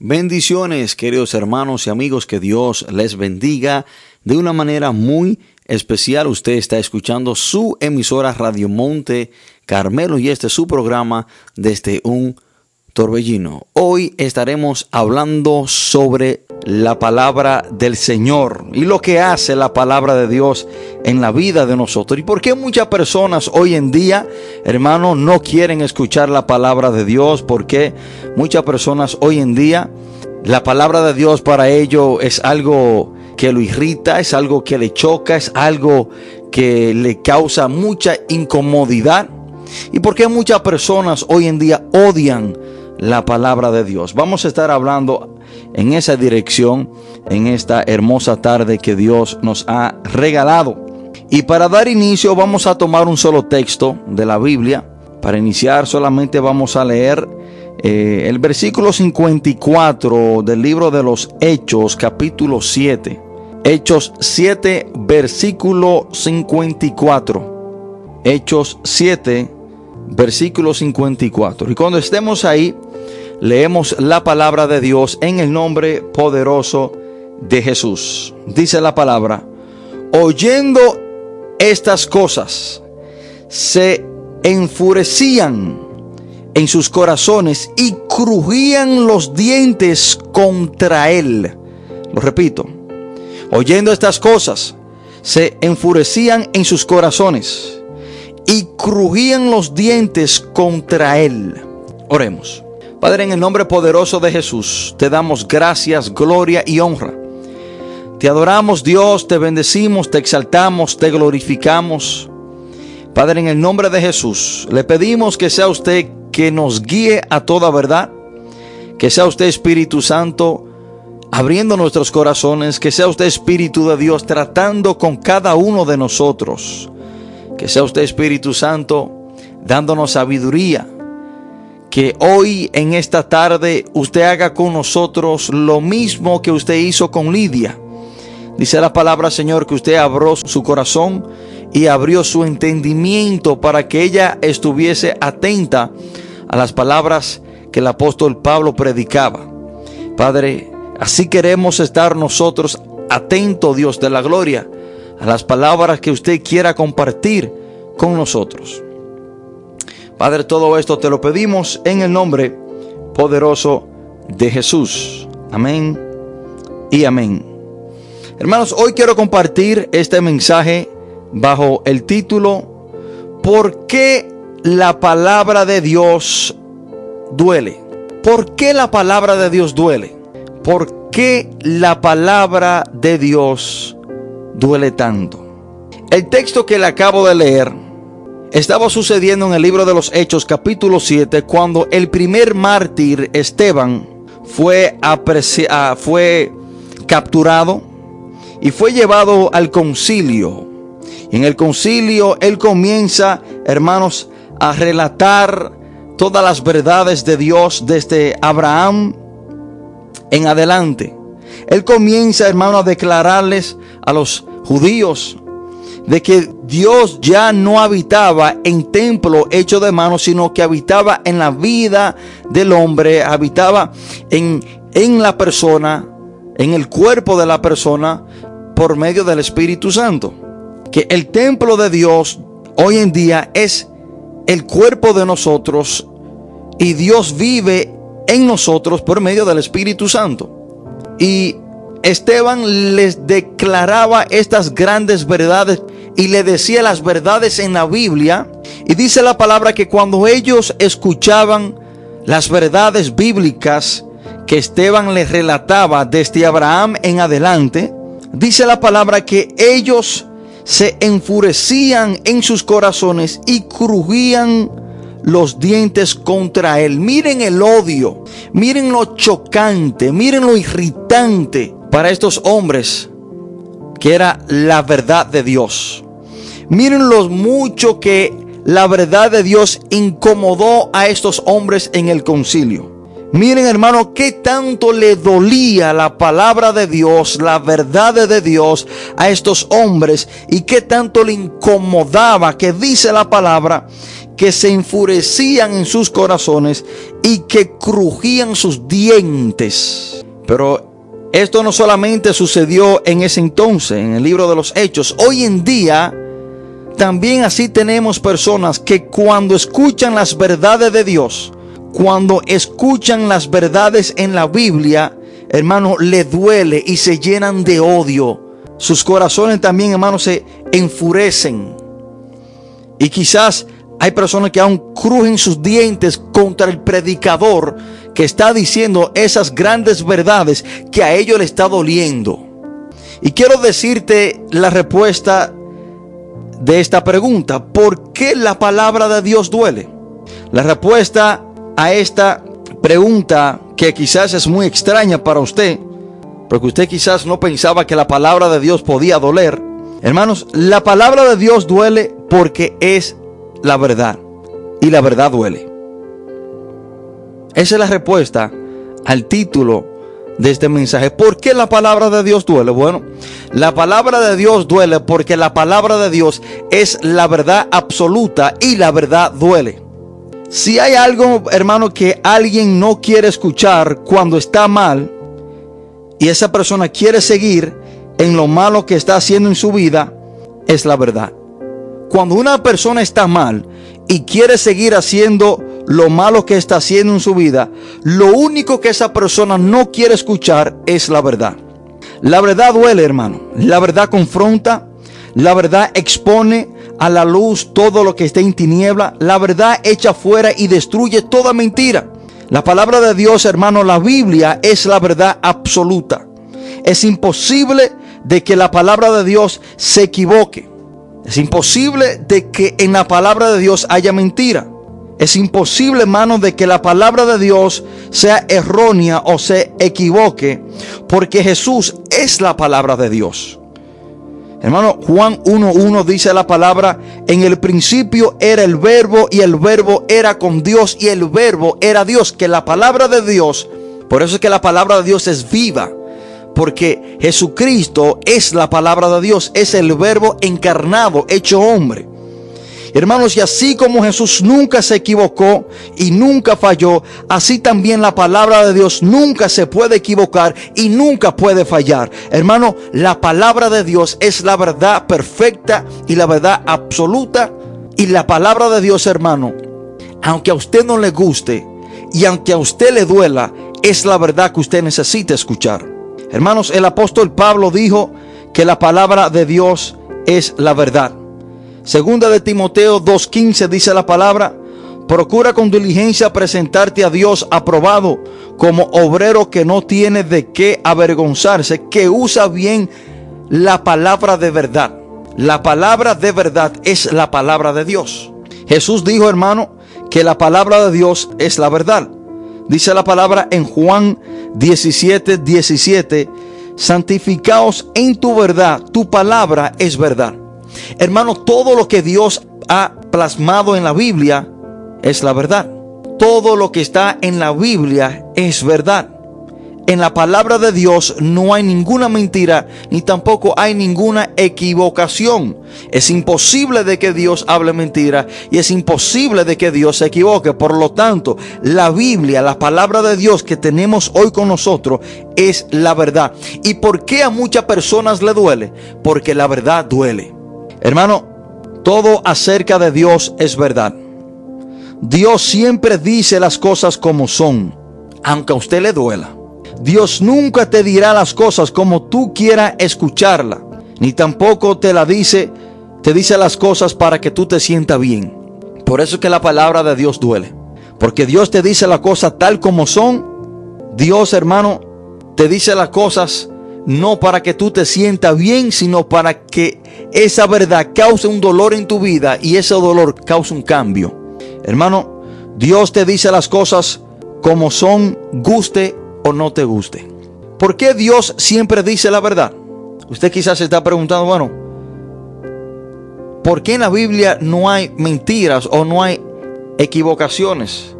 Bendiciones, queridos hermanos y amigos, que Dios les bendiga de una manera muy especial. Usted está escuchando su emisora Radio Monte Carmelo y este es su programa desde un torbellino. Hoy estaremos hablando sobre la palabra del Señor y lo que hace la palabra de Dios en la vida de nosotros. ¿Y por qué muchas personas hoy en día, hermanos, no quieren escuchar la palabra de Dios? Porque muchas personas hoy en día, la palabra de Dios para ellos es algo que lo irrita, es algo que le choca, es algo que le causa mucha incomodidad. ¿Y por qué muchas personas hoy en día odian la palabra de Dios. Vamos a estar hablando en esa dirección en esta hermosa tarde que Dios nos ha regalado. Y para dar inicio vamos a tomar un solo texto de la Biblia. Para iniciar solamente vamos a leer eh, el versículo 54 del libro de los Hechos capítulo 7. Hechos 7 versículo 54. Hechos 7 versículo 54. Y cuando estemos ahí, leemos la palabra de Dios en el nombre poderoso de Jesús. Dice la palabra, oyendo estas cosas, se enfurecían en sus corazones y crujían los dientes contra él. Lo repito, oyendo estas cosas, se enfurecían en sus corazones y crujían los dientes contra él. Oremos. Padre, en el nombre poderoso de Jesús, te damos gracias, gloria y honra. Te adoramos Dios, te bendecimos, te exaltamos, te glorificamos. Padre, en el nombre de Jesús, le pedimos que sea usted que nos guíe a toda verdad, que sea usted Espíritu Santo abriendo nuestros corazones, que sea usted Espíritu de Dios tratando con cada uno de nosotros, que sea usted Espíritu Santo dándonos sabiduría que hoy en esta tarde usted haga con nosotros lo mismo que usted hizo con Lidia. Dice la palabra, Señor, que usted abrió su corazón y abrió su entendimiento para que ella estuviese atenta a las palabras que el apóstol Pablo predicaba. Padre, así queremos estar nosotros atentos, Dios de la gloria, a las palabras que usted quiera compartir con nosotros. Padre, todo esto te lo pedimos en el nombre poderoso de Jesús. Amén y amén. Hermanos, hoy quiero compartir este mensaje bajo el título ¿Por qué la palabra de Dios duele? ¿Por qué la palabra de Dios duele? ¿Por qué la palabra de Dios duele tanto? El texto que le acabo de leer estaba sucediendo en el libro de los Hechos capítulo 7 cuando el primer mártir Esteban fue, fue capturado y fue llevado al concilio. Y en el concilio él comienza, hermanos, a relatar todas las verdades de Dios desde Abraham en adelante. Él comienza, hermanos, a declararles a los judíos de que Dios ya no habitaba en templo hecho de manos, sino que habitaba en la vida del hombre, habitaba en, en la persona, en el cuerpo de la persona, por medio del Espíritu Santo. Que el templo de Dios hoy en día es el cuerpo de nosotros y Dios vive en nosotros por medio del Espíritu Santo. Y Esteban les declaraba estas grandes verdades y le decía las verdades en la Biblia. Y dice la palabra que cuando ellos escuchaban las verdades bíblicas que Esteban les relataba desde Abraham en adelante, dice la palabra que ellos se enfurecían en sus corazones y crujían los dientes contra él. Miren el odio, miren lo chocante, miren lo irritante para estos hombres que era la verdad de Dios. Miren lo mucho que la verdad de Dios incomodó a estos hombres en el concilio. Miren hermano, qué tanto le dolía la palabra de Dios, la verdad de Dios a estos hombres y qué tanto le incomodaba que dice la palabra que se enfurecían en sus corazones y que crujían sus dientes. Pero esto no solamente sucedió en ese entonces, en el libro de los Hechos. Hoy en día, también así tenemos personas que cuando escuchan las verdades de Dios, cuando escuchan las verdades en la Biblia, hermano, le duele y se llenan de odio. Sus corazones también, hermano, se enfurecen. Y quizás hay personas que aún crujen sus dientes contra el predicador que está diciendo esas grandes verdades que a ellos le está doliendo. Y quiero decirte la respuesta de esta pregunta. ¿Por qué la palabra de Dios duele? La respuesta a esta pregunta que quizás es muy extraña para usted, porque usted quizás no pensaba que la palabra de Dios podía doler. Hermanos, la palabra de Dios duele porque es la verdad. Y la verdad duele. Esa es la respuesta al título de este mensaje. ¿Por qué la palabra de Dios duele? Bueno, la palabra de Dios duele porque la palabra de Dios es la verdad absoluta y la verdad duele. Si hay algo, hermano, que alguien no quiere escuchar cuando está mal y esa persona quiere seguir en lo malo que está haciendo en su vida, es la verdad. Cuando una persona está mal y quiere seguir haciendo lo malo que está haciendo en su vida, lo único que esa persona no quiere escuchar es la verdad. La verdad duele, hermano. La verdad confronta. La verdad expone a la luz todo lo que está en tiniebla. La verdad echa fuera y destruye toda mentira. La palabra de Dios, hermano, la Biblia es la verdad absoluta. Es imposible de que la palabra de Dios se equivoque. Es imposible de que en la palabra de Dios haya mentira. Es imposible, hermano, de que la palabra de Dios sea errónea o se equivoque, porque Jesús es la palabra de Dios. Hermano, Juan 1.1 dice la palabra, en el principio era el verbo y el verbo era con Dios y el verbo era Dios, que la palabra de Dios, por eso es que la palabra de Dios es viva, porque Jesucristo es la palabra de Dios, es el verbo encarnado, hecho hombre. Hermanos, y así como Jesús nunca se equivocó y nunca falló, así también la palabra de Dios nunca se puede equivocar y nunca puede fallar. Hermano, la palabra de Dios es la verdad perfecta y la verdad absoluta. Y la palabra de Dios, hermano, aunque a usted no le guste y aunque a usted le duela, es la verdad que usted necesita escuchar. Hermanos, el apóstol Pablo dijo que la palabra de Dios es la verdad. Segunda de Timoteo 2.15 dice la palabra, procura con diligencia presentarte a Dios aprobado como obrero que no tiene de qué avergonzarse, que usa bien la palabra de verdad. La palabra de verdad es la palabra de Dios. Jesús dijo, hermano, que la palabra de Dios es la verdad. Dice la palabra en Juan 17, 17, santificaos en tu verdad, tu palabra es verdad. Hermano, todo lo que Dios ha plasmado en la Biblia es la verdad. Todo lo que está en la Biblia es verdad. En la palabra de Dios no hay ninguna mentira ni tampoco hay ninguna equivocación. Es imposible de que Dios hable mentira y es imposible de que Dios se equivoque. Por lo tanto, la Biblia, la palabra de Dios que tenemos hoy con nosotros es la verdad. ¿Y por qué a muchas personas le duele? Porque la verdad duele. Hermano, todo acerca de Dios es verdad. Dios siempre dice las cosas como son, aunque a usted le duela. Dios nunca te dirá las cosas como tú quieras escucharla, ni tampoco te la dice, te dice las cosas para que tú te sientas bien. Por eso es que la palabra de Dios duele. Porque Dios te dice las cosas tal como son. Dios, hermano, te dice las cosas no para que tú te sientas bien, sino para que esa verdad cause un dolor en tu vida y ese dolor cause un cambio. Hermano, Dios te dice las cosas como son, guste o no te guste. ¿Por qué Dios siempre dice la verdad? Usted quizás se está preguntando, bueno, ¿por qué en la Biblia no hay mentiras o no hay equivocaciones?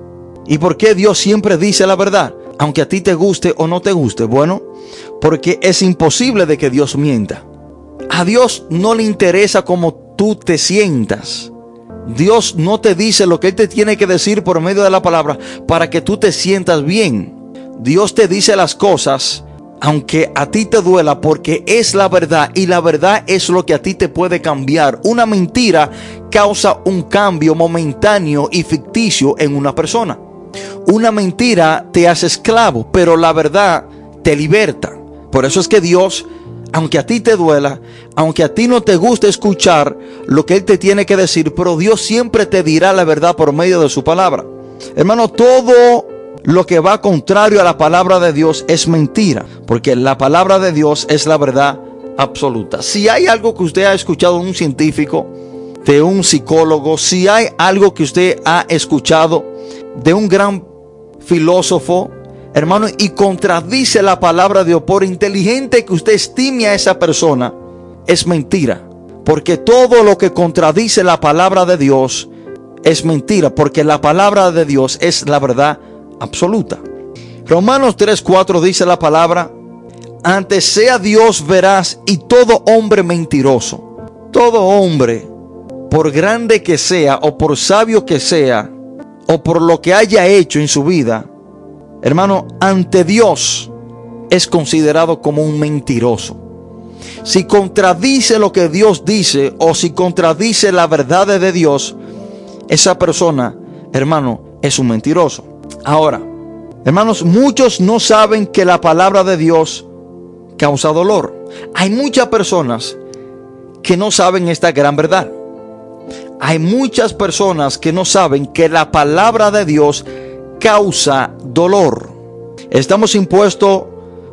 ¿Y por qué Dios siempre dice la verdad? Aunque a ti te guste o no te guste. Bueno, porque es imposible de que Dios mienta. A Dios no le interesa cómo tú te sientas. Dios no te dice lo que Él te tiene que decir por medio de la palabra para que tú te sientas bien. Dios te dice las cosas aunque a ti te duela porque es la verdad y la verdad es lo que a ti te puede cambiar. Una mentira causa un cambio momentáneo y ficticio en una persona. Una mentira te hace esclavo, pero la verdad te liberta. Por eso es que Dios, aunque a ti te duela, aunque a ti no te guste escuchar lo que Él te tiene que decir, pero Dios siempre te dirá la verdad por medio de su palabra. Hermano, todo lo que va contrario a la palabra de Dios es mentira, porque la palabra de Dios es la verdad absoluta. Si hay algo que usted ha escuchado de un científico, de un psicólogo, si hay algo que usted ha escuchado de un gran filósofo, hermano, y contradice la palabra de Dios, por inteligente que usted estime a esa persona, es mentira. Porque todo lo que contradice la palabra de Dios es mentira, porque la palabra de Dios es la verdad absoluta. Romanos 3:4 dice la palabra, antes sea Dios veraz y todo hombre mentiroso. Todo hombre, por grande que sea o por sabio que sea, o por lo que haya hecho en su vida, hermano, ante Dios es considerado como un mentiroso. Si contradice lo que Dios dice o si contradice la verdad de Dios, esa persona, hermano, es un mentiroso. Ahora, hermanos, muchos no saben que la palabra de Dios causa dolor. Hay muchas personas que no saben esta gran verdad. Hay muchas personas que no saben que la palabra de Dios causa dolor. Estamos impuestos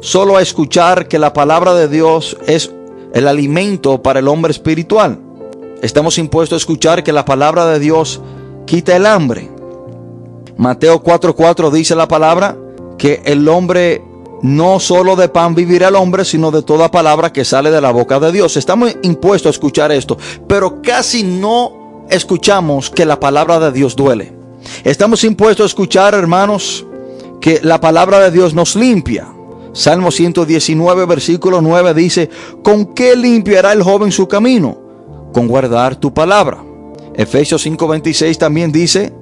solo a escuchar que la palabra de Dios es el alimento para el hombre espiritual. Estamos impuestos a escuchar que la palabra de Dios quita el hambre. Mateo 4:4 dice la palabra que el hombre no solo de pan vivirá el hombre, sino de toda palabra que sale de la boca de Dios. Estamos impuestos a escuchar esto, pero casi no escuchamos que la palabra de Dios duele. Estamos impuestos a escuchar, hermanos, que la palabra de Dios nos limpia. Salmo 119, versículo 9 dice, ¿con qué limpiará el joven su camino? Con guardar tu palabra. Efesios 5:26 también dice,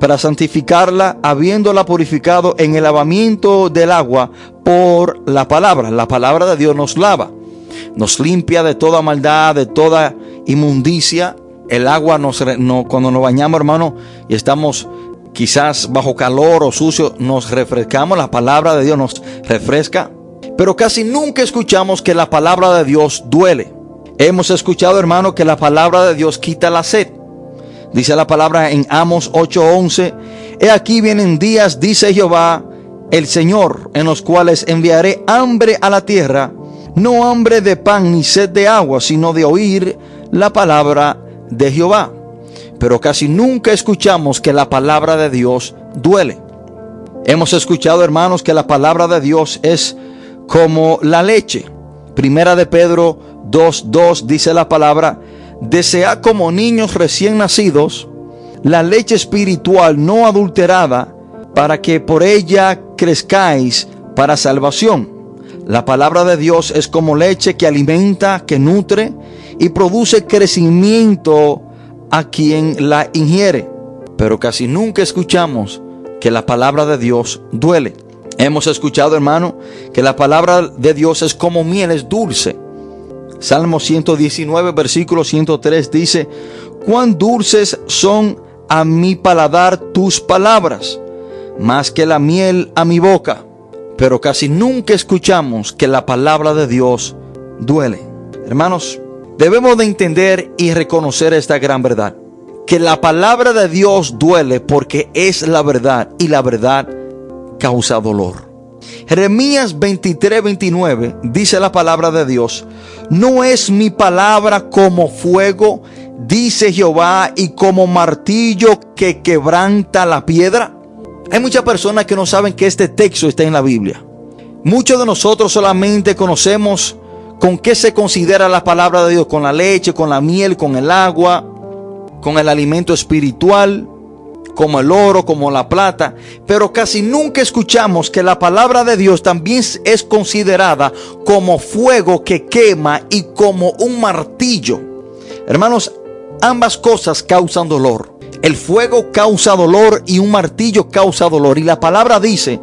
para santificarla, habiéndola purificado en el lavamiento del agua por la palabra. La palabra de Dios nos lava, nos limpia de toda maldad, de toda inmundicia. El agua nos, cuando nos bañamos, hermano, y estamos quizás bajo calor o sucio, nos refrescamos. La palabra de Dios nos refresca. Pero casi nunca escuchamos que la palabra de Dios duele. Hemos escuchado, hermano, que la palabra de Dios quita la sed. Dice la palabra en Amos 8:11, He aquí vienen días, dice Jehová, el Señor, en los cuales enviaré hambre a la tierra, no hambre de pan ni sed de agua, sino de oír la palabra de Jehová. Pero casi nunca escuchamos que la palabra de Dios duele. Hemos escuchado, hermanos, que la palabra de Dios es como la leche. Primera de Pedro 2:2 dice la palabra, desea como niños recién nacidos la leche espiritual no adulterada, para que por ella crezcáis para salvación. La palabra de Dios es como leche que alimenta, que nutre y produce crecimiento a quien la ingiere. Pero casi nunca escuchamos que la palabra de Dios duele. Hemos escuchado, hermano, que la palabra de Dios es como miel, es dulce. Salmo 119, versículo 103 dice, cuán dulces son a mi paladar tus palabras, más que la miel a mi boca. Pero casi nunca escuchamos que la palabra de Dios duele. Hermanos, debemos de entender y reconocer esta gran verdad. Que la palabra de Dios duele porque es la verdad y la verdad causa dolor. Jeremías 23, 29 dice la palabra de Dios, no es mi palabra como fuego, dice Jehová, y como martillo que quebranta la piedra. Hay muchas personas que no saben que este texto está en la Biblia. Muchos de nosotros solamente conocemos con qué se considera la palabra de Dios, con la leche, con la miel, con el agua, con el alimento espiritual como el oro, como la plata, pero casi nunca escuchamos que la palabra de Dios también es considerada como fuego que quema y como un martillo. Hermanos, ambas cosas causan dolor. El fuego causa dolor y un martillo causa dolor. Y la palabra dice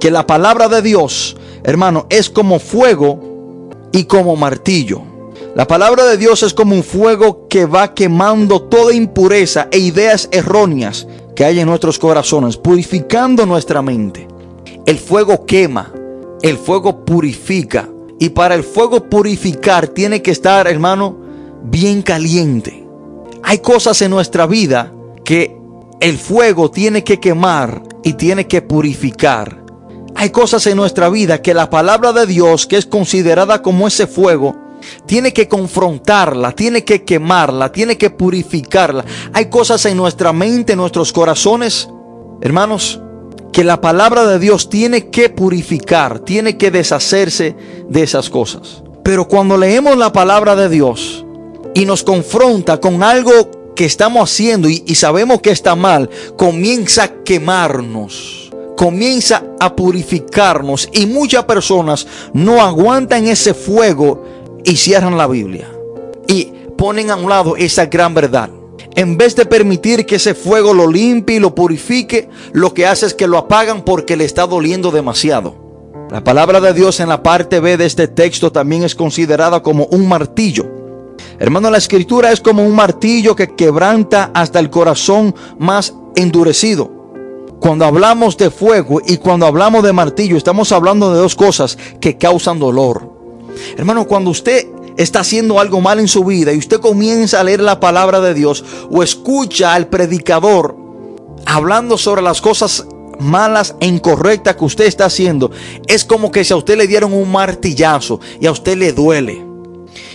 que la palabra de Dios, hermano, es como fuego y como martillo. La palabra de Dios es como un fuego que va quemando toda impureza e ideas erróneas que hay en nuestros corazones, purificando nuestra mente. El fuego quema, el fuego purifica. Y para el fuego purificar tiene que estar, hermano, bien caliente. Hay cosas en nuestra vida que el fuego tiene que quemar y tiene que purificar. Hay cosas en nuestra vida que la palabra de Dios, que es considerada como ese fuego, tiene que confrontarla, tiene que quemarla, tiene que purificarla. Hay cosas en nuestra mente, en nuestros corazones, hermanos, que la palabra de Dios tiene que purificar, tiene que deshacerse de esas cosas. Pero cuando leemos la palabra de Dios y nos confronta con algo que estamos haciendo y, sabemos que está mal, comienza a quemarnos comienza a purificarnos y muchas personas no aguantan ese fuego y cierran la Biblia y ponen a un lado esa gran verdad. En vez de permitir que ese fuego lo limpie y lo purifique, lo que hace es que lo apagan porque le está doliendo demasiado. La palabra de Dios en la parte B de este texto también es considerada como un martillo. Hermano, la escritura es como un martillo que quebranta hasta el corazón más endurecido. Cuando hablamos de fuego y cuando hablamos de martillo, estamos hablando de dos cosas que causan dolor. Hermano, cuando usted está haciendo algo mal en su vida y usted comienza a leer la palabra de Dios o escucha al predicador hablando sobre las cosas malas e incorrectas que usted está haciendo, es como que si a usted le dieron un martillazo y a usted le duele.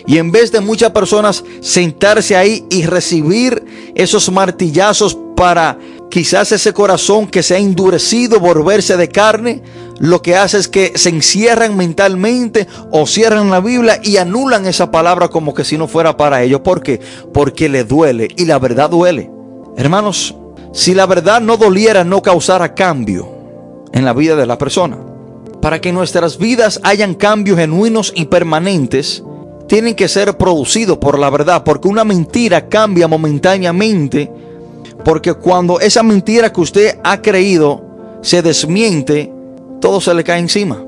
Y en vez de muchas personas sentarse ahí y recibir esos martillazos para quizás ese corazón que se ha endurecido volverse de carne, lo que hace es que se encierran mentalmente o cierran la Biblia y anulan esa palabra como que si no fuera para ellos. ¿Por qué? Porque le duele y la verdad duele. Hermanos, si la verdad no doliera, no causara cambio en la vida de la persona. Para que nuestras vidas hayan cambios genuinos y permanentes, tienen que ser producidos por la verdad, porque una mentira cambia momentáneamente, porque cuando esa mentira que usted ha creído se desmiente, todo se le cae encima.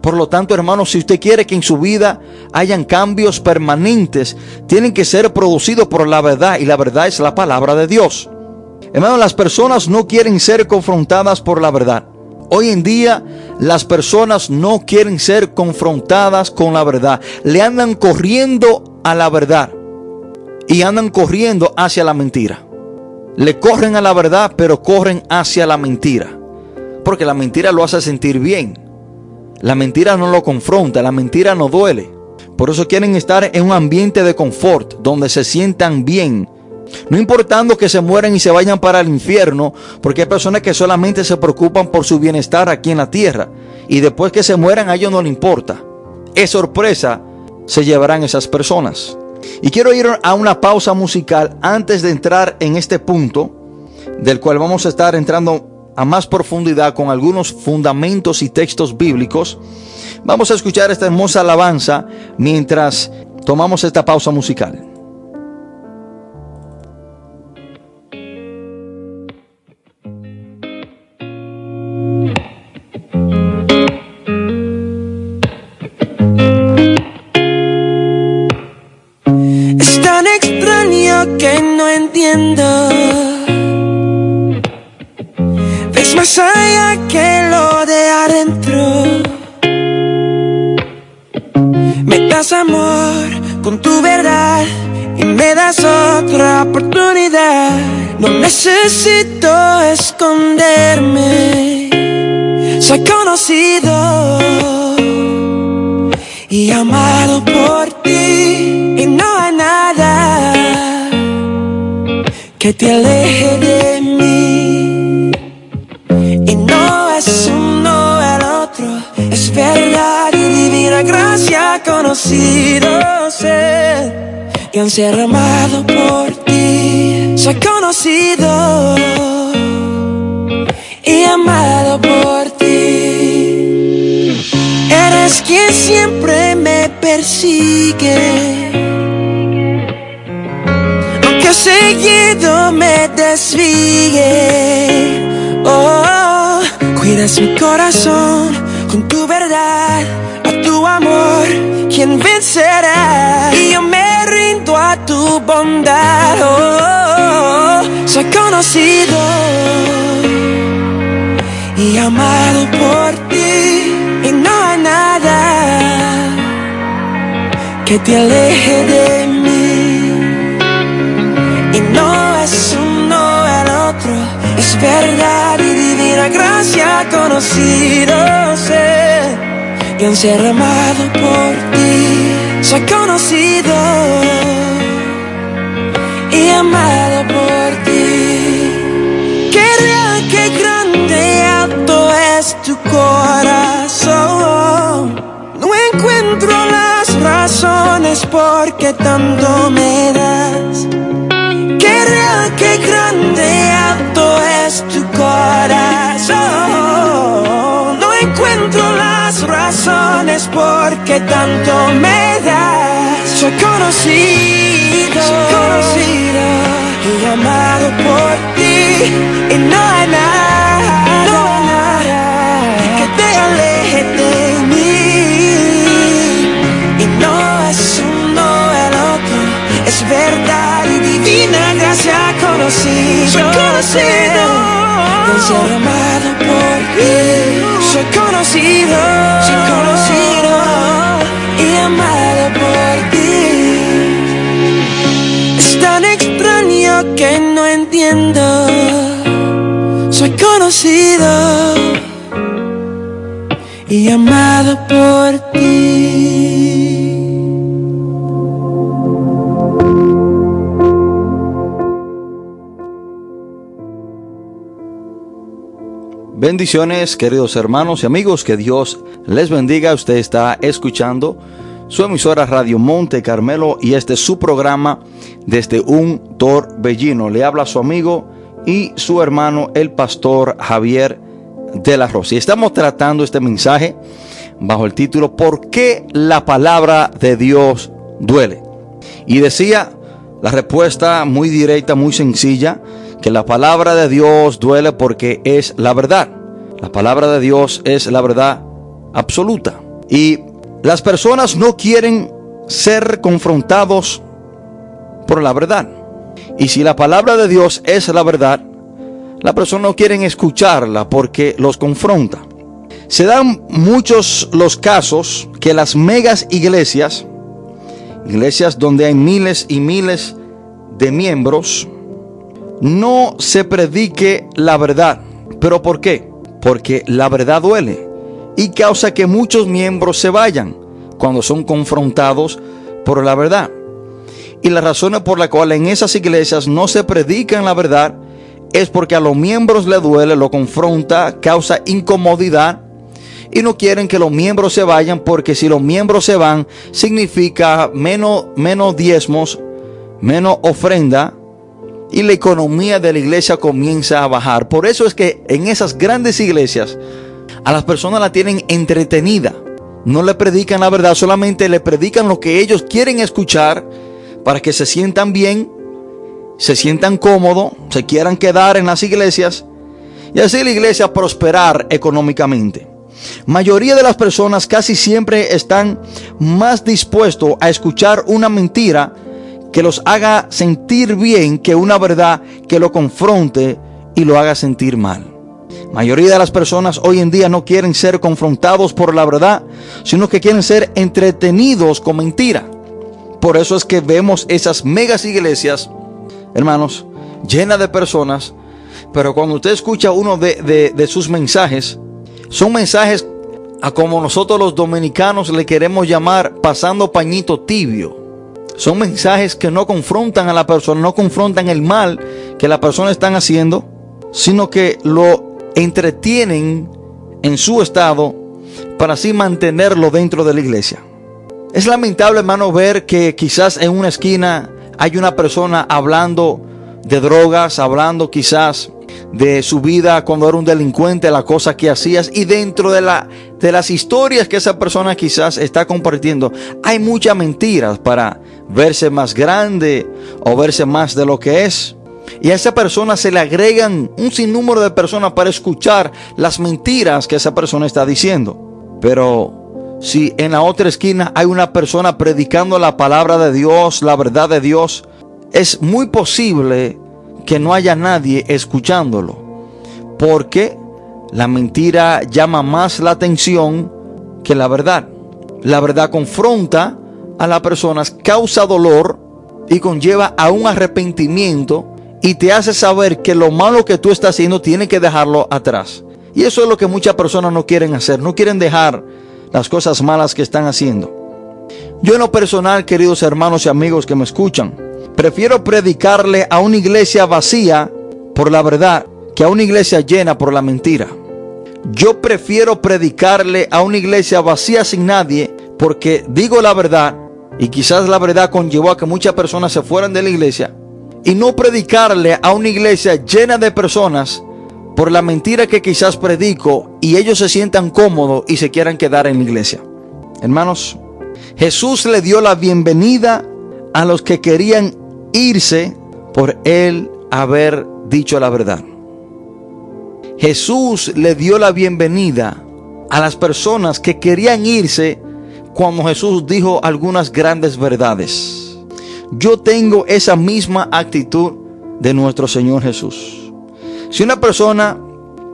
Por lo tanto, hermanos, si usted quiere que en su vida hayan cambios permanentes, tienen que ser producidos por la verdad y la verdad es la palabra de Dios. Hermanos, las personas no quieren ser confrontadas por la verdad. Hoy en día las personas no quieren ser confrontadas con la verdad. Le andan corriendo a la verdad y andan corriendo hacia la mentira. Le corren a la verdad, pero corren hacia la mentira. Porque la mentira lo hace sentir bien. La mentira no lo confronta, la mentira no duele. Por eso quieren estar en un ambiente de confort, donde se sientan bien, no importando que se mueran y se vayan para el infierno, porque hay personas que solamente se preocupan por su bienestar aquí en la tierra. Y después que se mueran a ellos no les importa. Es sorpresa, se llevarán esas personas. Y quiero ir a una pausa musical antes de entrar en este punto, del cual vamos a estar entrando a más profundidad con algunos fundamentos y textos bíblicos. Vamos a escuchar esta hermosa alabanza mientras tomamos esta pausa musical. Necesito esconderme. Soy conocido y amado por ti. Y no hay nada que te aleje de mí. Y no es uno el otro, es verdad y divina gracia conocido ser y han ser amado por soy conocido y amado por ti. Eres quien siempre me persigue. Aunque seguido me desvíe. Oh, cuidas mi corazón con tu verdad, a tu amor, quien vencerá. Y yo me rindo a tu bondad. Oh, conocido y amado por ti. Y no hay nada que te aleje de mí. Y no es uno el otro, es verdad y divina gracia conocido ser. Y ser amado por ti, soy conocido y amado por tu corazón. No encuentro las razones por qué tanto me das. Qué real, qué grande alto es tu corazón. No encuentro las razones por qué tanto me das. Soy conocido, soy conocido y amado por ti. Y no hay conocido. Soy conocido, y ser amado por ti. Soy conocido, soy conocido y amado por ti. Es tan extraño que no entiendo. Soy conocido y amado por ti. Bendiciones, queridos hermanos y amigos, que Dios les bendiga. Usted está escuchando su emisora Radio Monte Carmelo y este es su programa desde un torbellino. Le habla su amigo y su hermano, el pastor Javier de la Rosa. Y estamos tratando este mensaje bajo el título ¿Por qué la palabra de Dios duele? Y decía la respuesta muy directa, muy sencilla, que la palabra de Dios duele porque es la verdad. La palabra de Dios es la verdad absoluta. Y las personas no quieren ser confrontados por la verdad. Y si la palabra de Dios es la verdad, la persona no quieren escucharla porque los confronta. Se dan muchos los casos que las megas iglesias, iglesias donde hay miles y miles de miembros, no se predique la verdad. ¿Pero por qué? Porque la verdad duele y causa que muchos miembros se vayan cuando son confrontados por la verdad. Y la razón por la cual en esas iglesias no se predican la verdad es porque a los miembros le duele, lo confronta, causa incomodidad y no quieren que los miembros se vayan porque si los miembros se van significa menos, menos diezmos, menos ofrenda y la economía de la iglesia comienza a bajar. Por eso es que en esas grandes iglesias a las personas la tienen entretenida. No le predican la verdad, solamente le predican lo que ellos quieren escuchar para que se sientan bien, se sientan cómodos, se quieran quedar en las iglesias y así la iglesia prosperar económicamente. Mayoría de las personas casi siempre están más dispuestos a escuchar una mentira que los haga sentir bien que una verdad que lo confronte y lo haga sentir mal. Mayoría de las personas hoy en día no quieren ser confrontados por la verdad, sino que quieren ser entretenidos con mentira. Por eso es que vemos esas megas iglesias, hermanos, llenas de personas, pero cuando usted escucha uno de, de, de sus mensajes, son mensajes a como nosotros los dominicanos le queremos llamar pasando pañito tibio. Son mensajes que no confrontan a la persona, no confrontan el mal que la persona está haciendo, sino que lo entretienen en su estado para así mantenerlo dentro de la iglesia. Es lamentable, hermano, ver que quizás en una esquina hay una persona hablando de drogas, hablando quizás de su vida cuando era un delincuente, la cosa que hacías y dentro de, la, de las historias que esa persona quizás está compartiendo, hay muchas mentiras para verse más grande o verse más de lo que es. Y a esa persona se le agregan un sinnúmero de personas para escuchar las mentiras que esa persona está diciendo. Pero si en la otra esquina hay una persona predicando la palabra de Dios, la verdad de Dios, es muy posible que no haya nadie escuchándolo. Porque la mentira llama más la atención que la verdad. La verdad confronta a las personas, causa dolor y conlleva a un arrepentimiento y te hace saber que lo malo que tú estás haciendo tiene que dejarlo atrás. Y eso es lo que muchas personas no quieren hacer, no quieren dejar las cosas malas que están haciendo. Yo en lo personal, queridos hermanos y amigos que me escuchan, prefiero predicarle a una iglesia vacía por la verdad que a una iglesia llena por la mentira. Yo prefiero predicarle a una iglesia vacía sin nadie porque digo la verdad y quizás la verdad conllevó a que muchas personas se fueran de la iglesia y no predicarle a una iglesia llena de personas por la mentira que quizás predico y ellos se sientan cómodos y se quieran quedar en la iglesia. Hermanos, Jesús le dio la bienvenida a los que querían irse por él haber dicho la verdad. Jesús le dio la bienvenida a las personas que querían irse cuando Jesús dijo algunas grandes verdades. Yo tengo esa misma actitud de nuestro Señor Jesús. Si una persona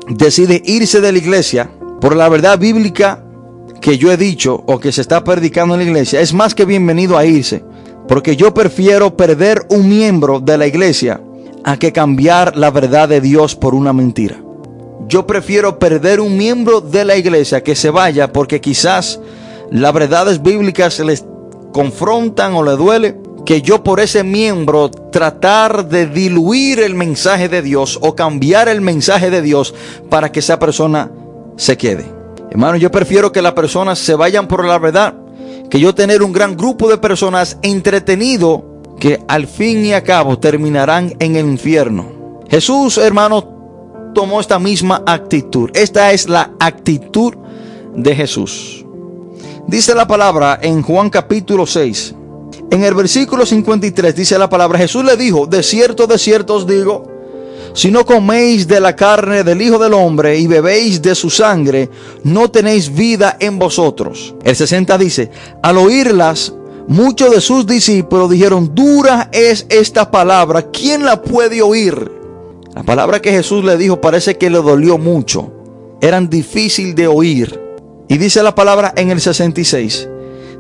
decide irse de la iglesia por la verdad bíblica que yo he dicho o que se está predicando en la iglesia, es más que bienvenido a irse. Porque yo prefiero perder un miembro de la iglesia a que cambiar la verdad de Dios por una mentira. Yo prefiero perder un miembro de la iglesia que se vaya porque quizás las verdades bíblicas les confrontan o le duele que yo por ese miembro tratar de diluir el mensaje de Dios o cambiar el mensaje de Dios para que esa persona se quede. Hermano, yo prefiero que las personas se vayan por la verdad, que yo tener un gran grupo de personas entretenido que al fin y a cabo terminarán en el infierno. Jesús, hermano, tomó esta misma actitud. Esta es la actitud de Jesús. Dice la palabra en Juan capítulo 6, en el versículo 53 dice la palabra, Jesús le dijo, de cierto, de cierto os digo, si no coméis de la carne del Hijo del Hombre y bebéis de su sangre, no tenéis vida en vosotros. El 60 dice, al oírlas, muchos de sus discípulos dijeron, dura es esta palabra, ¿quién la puede oír? La palabra que Jesús le dijo parece que le dolió mucho, eran difícil de oír. Y dice la palabra en el 66,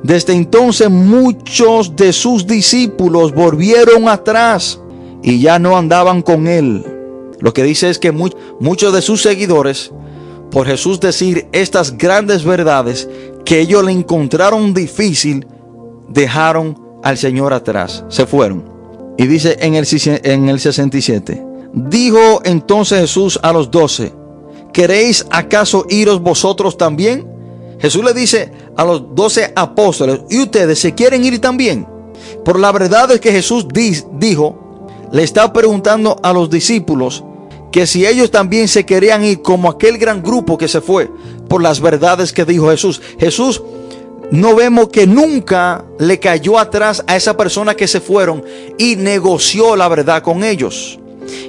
desde entonces muchos de sus discípulos volvieron atrás y ya no andaban con él. Lo que dice es que muchos de sus seguidores, por Jesús decir estas grandes verdades que ellos le encontraron difícil, dejaron al Señor atrás, se fueron. Y dice en el, en el 67, dijo entonces Jesús a los doce, ¿queréis acaso iros vosotros también? Jesús le dice a los doce apóstoles, ¿y ustedes se quieren ir también? Por la verdad es que Jesús dijo, le está preguntando a los discípulos que si ellos también se querían ir como aquel gran grupo que se fue por las verdades que dijo Jesús. Jesús no vemos que nunca le cayó atrás a esa persona que se fueron y negoció la verdad con ellos.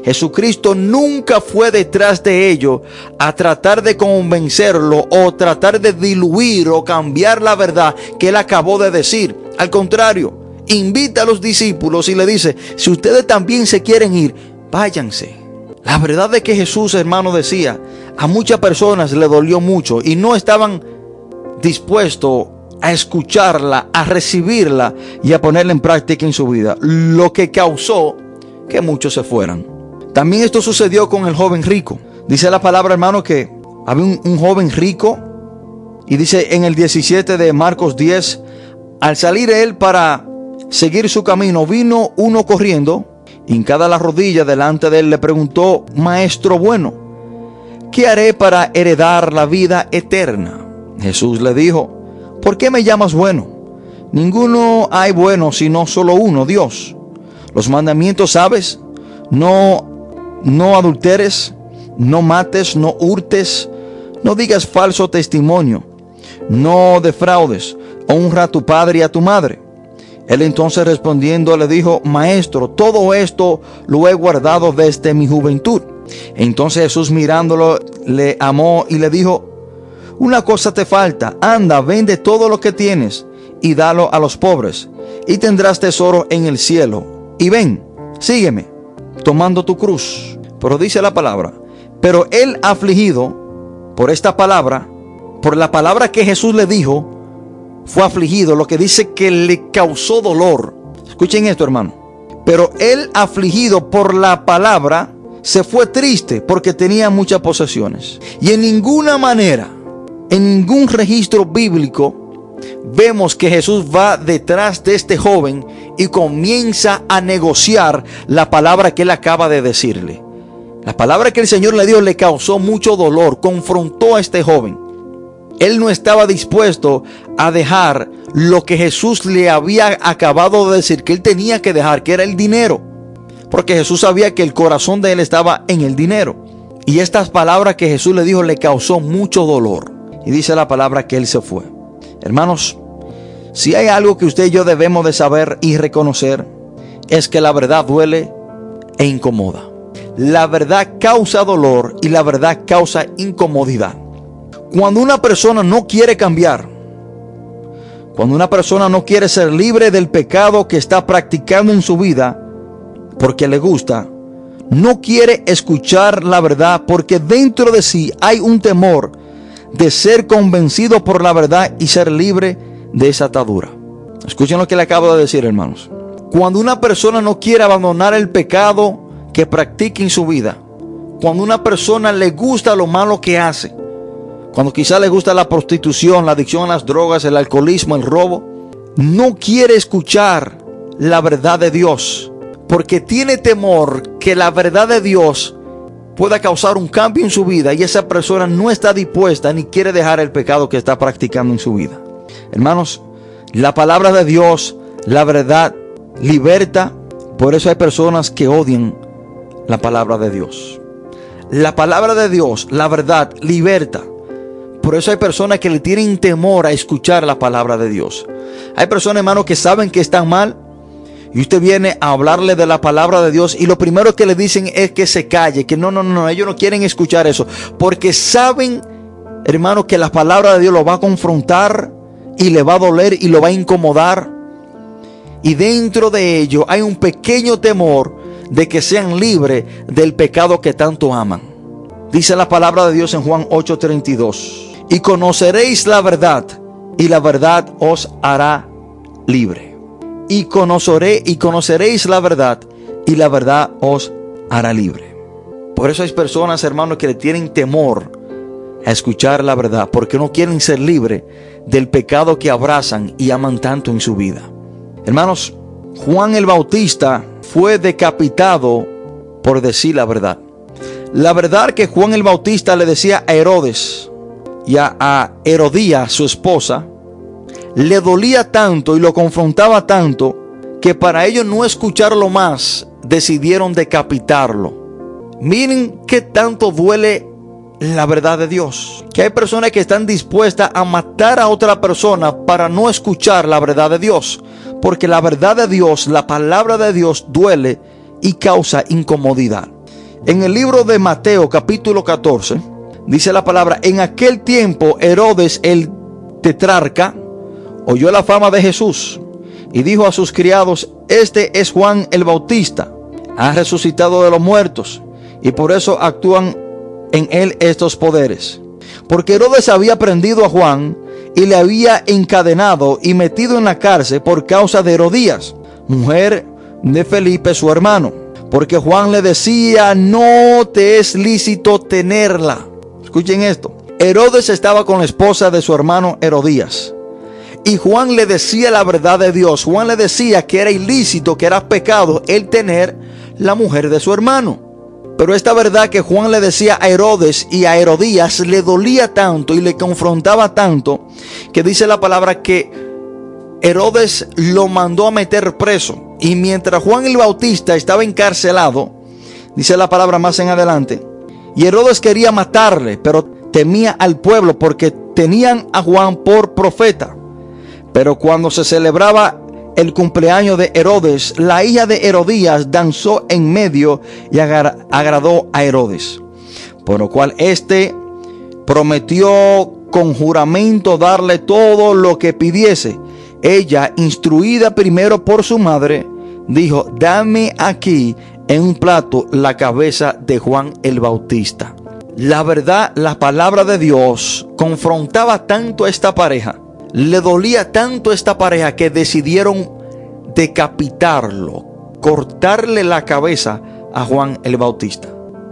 Jesucristo nunca fue detrás de ellos a tratar de convencerlo o tratar de diluir o cambiar la verdad que él acabó de decir. Al contrario, invita a los discípulos y le dice, si ustedes también se quieren ir, váyanse. La verdad es que Jesús, hermano, decía, a muchas personas le dolió mucho y no estaban dispuestos a escucharla, a recibirla y a ponerla en práctica en su vida. Lo que causó que muchos se fueran. También esto sucedió con el joven rico. Dice la palabra, hermano, que había un, joven rico y dice en el 17 de Marcos 10, al salir él para seguir su camino, vino uno corriendo, hincada la rodilla delante de él, le preguntó, Maestro bueno, ¿qué haré para heredar la vida eterna? Jesús le dijo, ¿por qué me llamas bueno? Ninguno hay bueno sino solo uno, Dios. Los mandamientos, ¿sabes? No, no adulteres, no mates, no hurtes, no digas falso testimonio, no defraudes, honra a tu padre y a tu madre. Él entonces respondiendo le dijo, Maestro, todo esto lo he guardado desde mi juventud. Entonces Jesús mirándolo le amó y le dijo, Una cosa te falta, anda, vende todo lo que tienes y dalo a los pobres, y tendrás tesoro en el cielo. Y ven, sígueme, tomando tu cruz. Pero dice la palabra, pero él afligido por esta palabra, por la palabra que Jesús le dijo, fue afligido, lo que dice que le causó dolor. Escuchen esto, hermano. Pero él afligido por la palabra, se fue triste porque tenía muchas posesiones. Y en ninguna manera, en ningún registro bíblico, vemos que Jesús va detrás de este joven y comienza a negociar la palabra que él acaba de decirle. La palabra que el Señor le dio le causó mucho dolor, confrontó a este joven. Él no estaba dispuesto a dejar lo que Jesús le había acabado de decir que él tenía que dejar, que era el dinero. Porque Jesús sabía que el corazón de él estaba en el dinero. Y estas palabras que Jesús le dijo le causó mucho dolor. Y dice la palabra que él se fue. Hermanos, si hay algo que usted y yo debemos de saber y reconocer, es que la verdad duele e incomoda. La verdad causa dolor y la verdad causa incomodidad. Cuando una persona no quiere cambiar, cuando una persona no quiere ser libre del pecado que está practicando en su vida porque le gusta, no quiere escuchar la verdad porque dentro de sí hay un temor de ser convencido por la verdad y ser libre de esa atadura. Escuchen lo que le acabo de decir, hermanos. Cuando una persona no quiere abandonar el pecado que practica en su vida, cuando una persona le gusta lo malo que hace, cuando quizá le gusta la prostitución, la adicción a las drogas, el alcoholismo, el robo, no quiere escuchar la verdad de Dios, porque tiene temor que la verdad de Dios pueda causar un cambio en su vida y esa persona no está dispuesta ni quiere dejar el pecado que está practicando en su vida. Hermanos, la palabra de Dios, la verdad, liberta. Por eso hay personas que odian la palabra de Dios. La palabra de Dios, la verdad, liberta. Por eso hay personas que le tienen temor a escuchar la palabra de Dios. Hay personas, hermano, que saben que están mal. Y usted viene a hablarle de la palabra de Dios y lo primero que le dicen es que se calle, que no, no, no, ellos no quieren escuchar eso. Porque saben, hermano, que la palabra de Dios lo va a confrontar y le va a doler y lo va a incomodar. Y dentro de ello hay un pequeño temor de que sean libres del pecado que tanto aman. Dice la palabra de Dios en Juan 8:32 y conoceréis la verdad, y la verdad os hará libre. Y conoceré y conoceréis la verdad, y la verdad os hará libre. Por eso hay personas, hermanos, que le tienen temor a escuchar la verdad, porque no quieren ser libres del pecado que abrazan y aman tanto en su vida. Hermanos, Juan el Bautista fue decapitado por decir la verdad. La verdad que Juan el Bautista le decía a Herodes, y a, Herodía, su esposa, le dolía tanto y lo confrontaba tanto que para ellos no escucharlo más, decidieron decapitarlo. Miren qué tanto duele la verdad de Dios. Que hay personas que están dispuestas a matar a otra persona para no escuchar la verdad de Dios. Porque la verdad de Dios, la palabra de Dios duele y causa incomodidad. En el libro de Mateo capítulo 14, dice la palabra, en aquel tiempo Herodes el tetrarca oyó la fama de Jesús y dijo a sus criados, este es Juan el Bautista, ha resucitado de los muertos y por eso actúan en él estos poderes. Porque Herodes había prendido a Juan y le había encadenado y metido en la cárcel por causa de Herodías, mujer de Felipe su hermano. Porque Juan le decía, no te es lícito tenerla. Escuchen esto. Herodes estaba con la esposa de su hermano Herodías. Y Juan le decía la verdad de Dios. Juan le decía que era ilícito, que era pecado el tener la mujer de su hermano. Pero esta verdad que Juan le decía a Herodes y a Herodías le dolía tanto y le confrontaba tanto que dice la palabra que Herodes lo mandó a meter preso. Y mientras Juan el Bautista estaba encarcelado, dice la palabra más en adelante, Y Herodes quería matarle, pero temía al pueblo porque tenían a Juan por profeta. Pero cuando se celebraba el cumpleaños de Herodes, la hija de Herodías danzó en medio y agradó a Herodes. Por lo cual éste prometió con juramento darle todo lo que pidiese. Ella, instruida primero por su madre, dijo, dame aquí en un plato la cabeza de Juan el Bautista. La verdad, la palabra de Dios confrontaba tanto a esta pareja, le dolía tanto a esta pareja que decidieron decapitarlo, cortarle la cabeza a Juan el Bautista.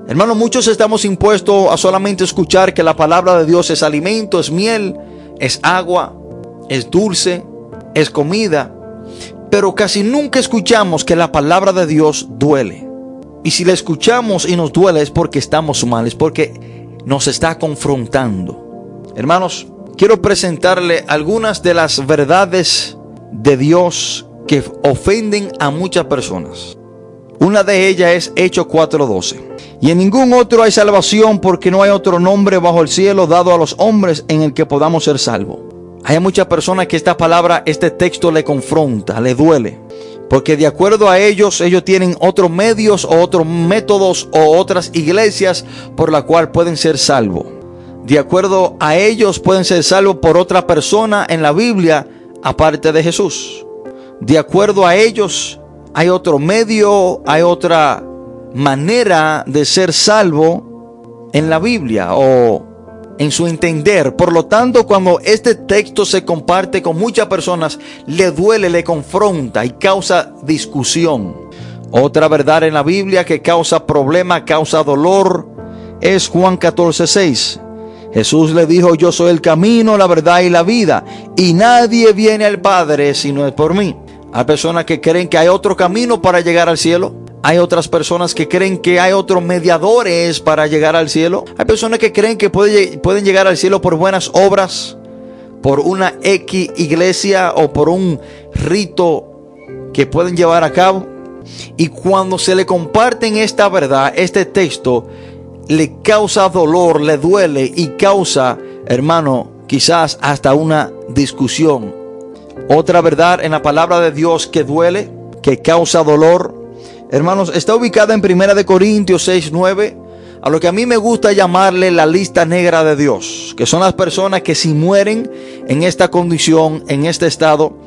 Hermanos, muchos estamos impuestos a solamente escuchar que la palabra de Dios es alimento, es miel, es agua, es dulce, es comida, pero casi nunca escuchamos que la palabra de Dios duele. Y si la escuchamos y nos duele es porque estamos mal, es porque nos está confrontando. Hermanos, quiero presentarle algunas de las verdades de Dios que ofenden a muchas personas. Una de ellas es Hechos 4:12. Y en ningún otro hay salvación porque no hay otro nombre bajo el cielo dado a los hombres en el que podamos ser salvos. Hay muchas personas que esta palabra, este texto le confronta, le duele. Porque de acuerdo a ellos, ellos tienen otros medios o otros métodos o otras iglesias por la cual pueden ser salvos. De acuerdo a ellos pueden ser salvos por otra persona en la Biblia aparte de Jesús. De acuerdo a ellos hay otro medio, hay otra manera de ser salvo en la Biblia o en su entender. Por lo tanto, cuando este texto se comparte con muchas personas, le duele, le confronta y causa discusión. Otra verdad en la Biblia que causa problema, causa dolor, es Juan 14, 6. Jesús le dijo, yo soy el camino, la verdad y la vida, y nadie viene al Padre si no es por mí. Hay personas que creen que hay otro camino para llegar al cielo. Hay otras personas que creen que hay otros mediadores para llegar al cielo. Hay personas que creen que pueden llegar al cielo por buenas obras, por una X iglesia o por un rito que pueden llevar a cabo. Y cuando se le comparten esta verdad, este texto, le causa dolor, le duele y causa, hermano, quizás hasta una discusión otra verdad en la palabra de Dios que duele, que causa dolor. Hermanos, está ubicada en Primera de Corintios 6, 9, a lo que a mí me gusta llamarle la lista negra de Dios, que son las personas que si mueren en esta condición, en este estado,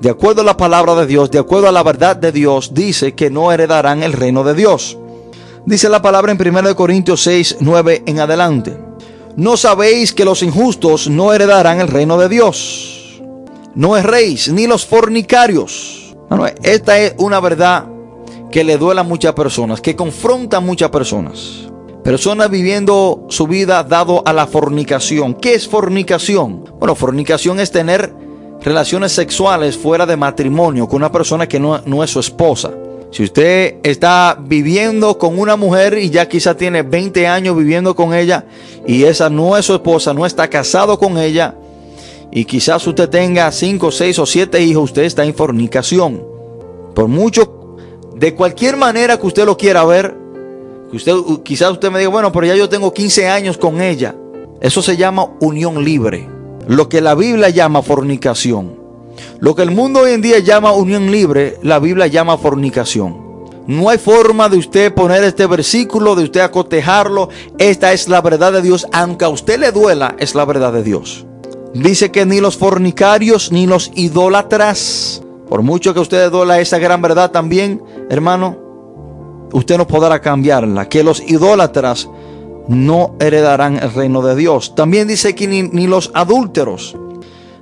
de acuerdo a la palabra de Dios, de acuerdo a la verdad de Dios, dice que no heredarán el reino de Dios. Dice la palabra en 1 Corintios 6, 9 en adelante. No sabéis que los injustos no heredarán el reino de Dios no rey, ni los fornicarios. esta es una verdad que le duele a muchas personas, que confronta a muchas personas. Personas viviendo su vida dado a la fornicación. ¿Qué es fornicación? Bueno, fornicación es tener relaciones sexuales fuera de matrimonio con una persona que no, no es su esposa. Si usted está viviendo con una mujer y ya quizá tiene 20 años viviendo con ella y esa no es su esposa, no está casado con ella, y quizás usted tenga 5, 6 o 7 hijos, usted está en fornicación. Por mucho, de cualquier manera que usted lo quiera ver, usted, quizás usted me diga, bueno, pero ya yo tengo 15 años con ella. Eso se llama unión libre. Lo que la Biblia llama fornicación. Lo que el mundo hoy en día llama unión libre, la Biblia llama fornicación. No hay forma de usted poner este versículo, de usted acotejarlo. Esta es la verdad de Dios. Aunque a usted le duela, es la verdad de Dios. Dice que ni los fornicarios ni los idólatras, por mucho que usted duela esa gran verdad también, hermano, usted no podrá cambiarla. Que los idólatras no heredarán el reino de Dios. También dice que ni, los adúlteros.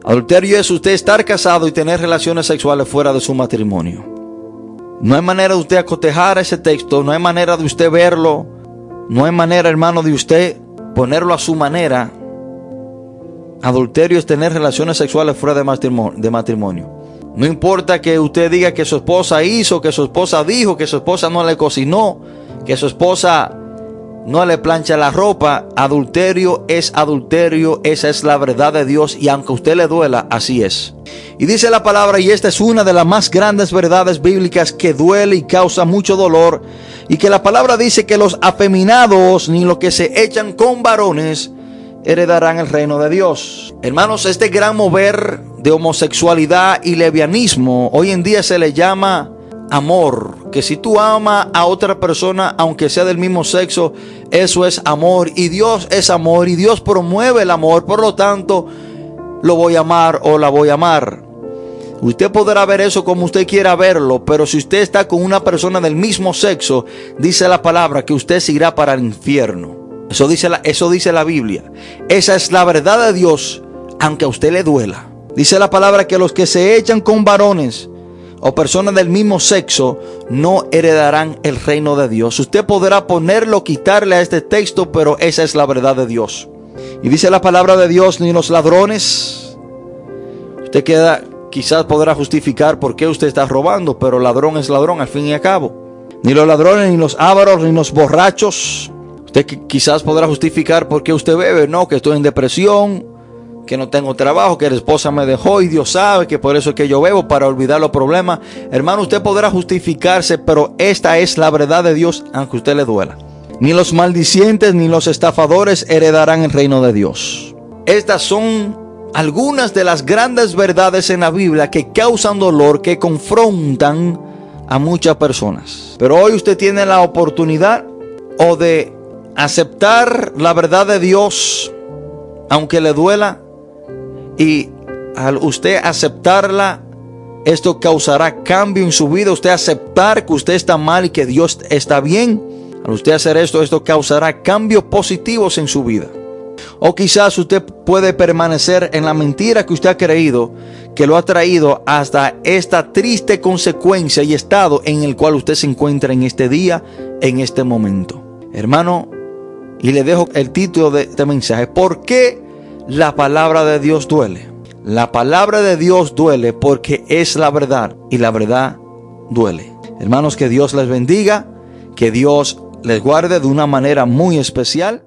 Adulterio es usted estar casado y tener relaciones sexuales fuera de su matrimonio. No hay manera de usted acotejar ese texto, no hay manera de usted verlo, no hay manera, hermano, de usted ponerlo a su manera Adulterio es tener relaciones sexuales fuera de matrimonio. No importa que usted diga que su esposa hizo, que su esposa dijo, que su esposa no le cocinó, que su esposa no le plancha la ropa. Adulterio es adulterio, esa es la verdad de Dios y aunque a usted le duela, así es. Y dice la palabra, y esta es una de las más grandes verdades bíblicas que duele y causa mucho dolor, y que la palabra dice que los afeminados ni los que se echan con varones heredarán el reino de Dios. Hermanos, este gran mover de homosexualidad y levianismo hoy en día se le llama amor, que si tú amas a otra persona, aunque sea del mismo sexo, eso es amor y Dios es amor y Dios promueve el amor, por lo tanto, lo voy a amar o la voy a amar. Usted podrá ver eso como usted quiera verlo, pero si usted está con una persona del mismo sexo, dice la palabra que usted se irá para el infierno. Eso dice la, eso dice la Biblia. Esa es la verdad de Dios, aunque a usted le duela. Dice la palabra que los que se echan con varones, o personas del mismo sexo no heredarán el reino de Dios. Usted podrá ponerlo, quitarle a este texto, pero esa es la verdad de Dios. Y dice la palabra de Dios, ni los ladrones. Usted queda, quizás podrá justificar por qué usted está robando, pero ladrón es ladrón al fin y al cabo. Ni los ladrones, ni los ávaros, ni los borrachos. Usted quizás podrá justificar por qué usted bebe, no, que estoy en depresión, que no tengo trabajo, que la esposa me dejó y Dios sabe que por eso es que yo bebo para olvidar los problemas. Hermano, usted podrá justificarse, pero esta es la verdad de Dios, aunque usted le duela. Ni los maldicientes ni los estafadores heredarán el reino de Dios. Estas son algunas de las grandes verdades en la Biblia que causan dolor, que confrontan a muchas personas. Pero hoy usted tiene la oportunidad o de aceptar la verdad de Dios, aunque le duela, y al usted aceptarla, esto causará cambio en su vida. Usted aceptar que usted está mal y que Dios está bien. Al usted hacer esto, esto causará cambios positivos en su vida. O quizás usted puede permanecer en la mentira que usted ha creído, que lo ha traído hasta esta triste consecuencia y estado en el cual usted se encuentra en este día, en este momento. Hermano, y le dejo el título de este mensaje. ¿Por qué la palabra de Dios duele. La palabra de Dios duele porque es la verdad y la verdad duele. Hermanos, que Dios les bendiga, que Dios les guarde de una manera muy especial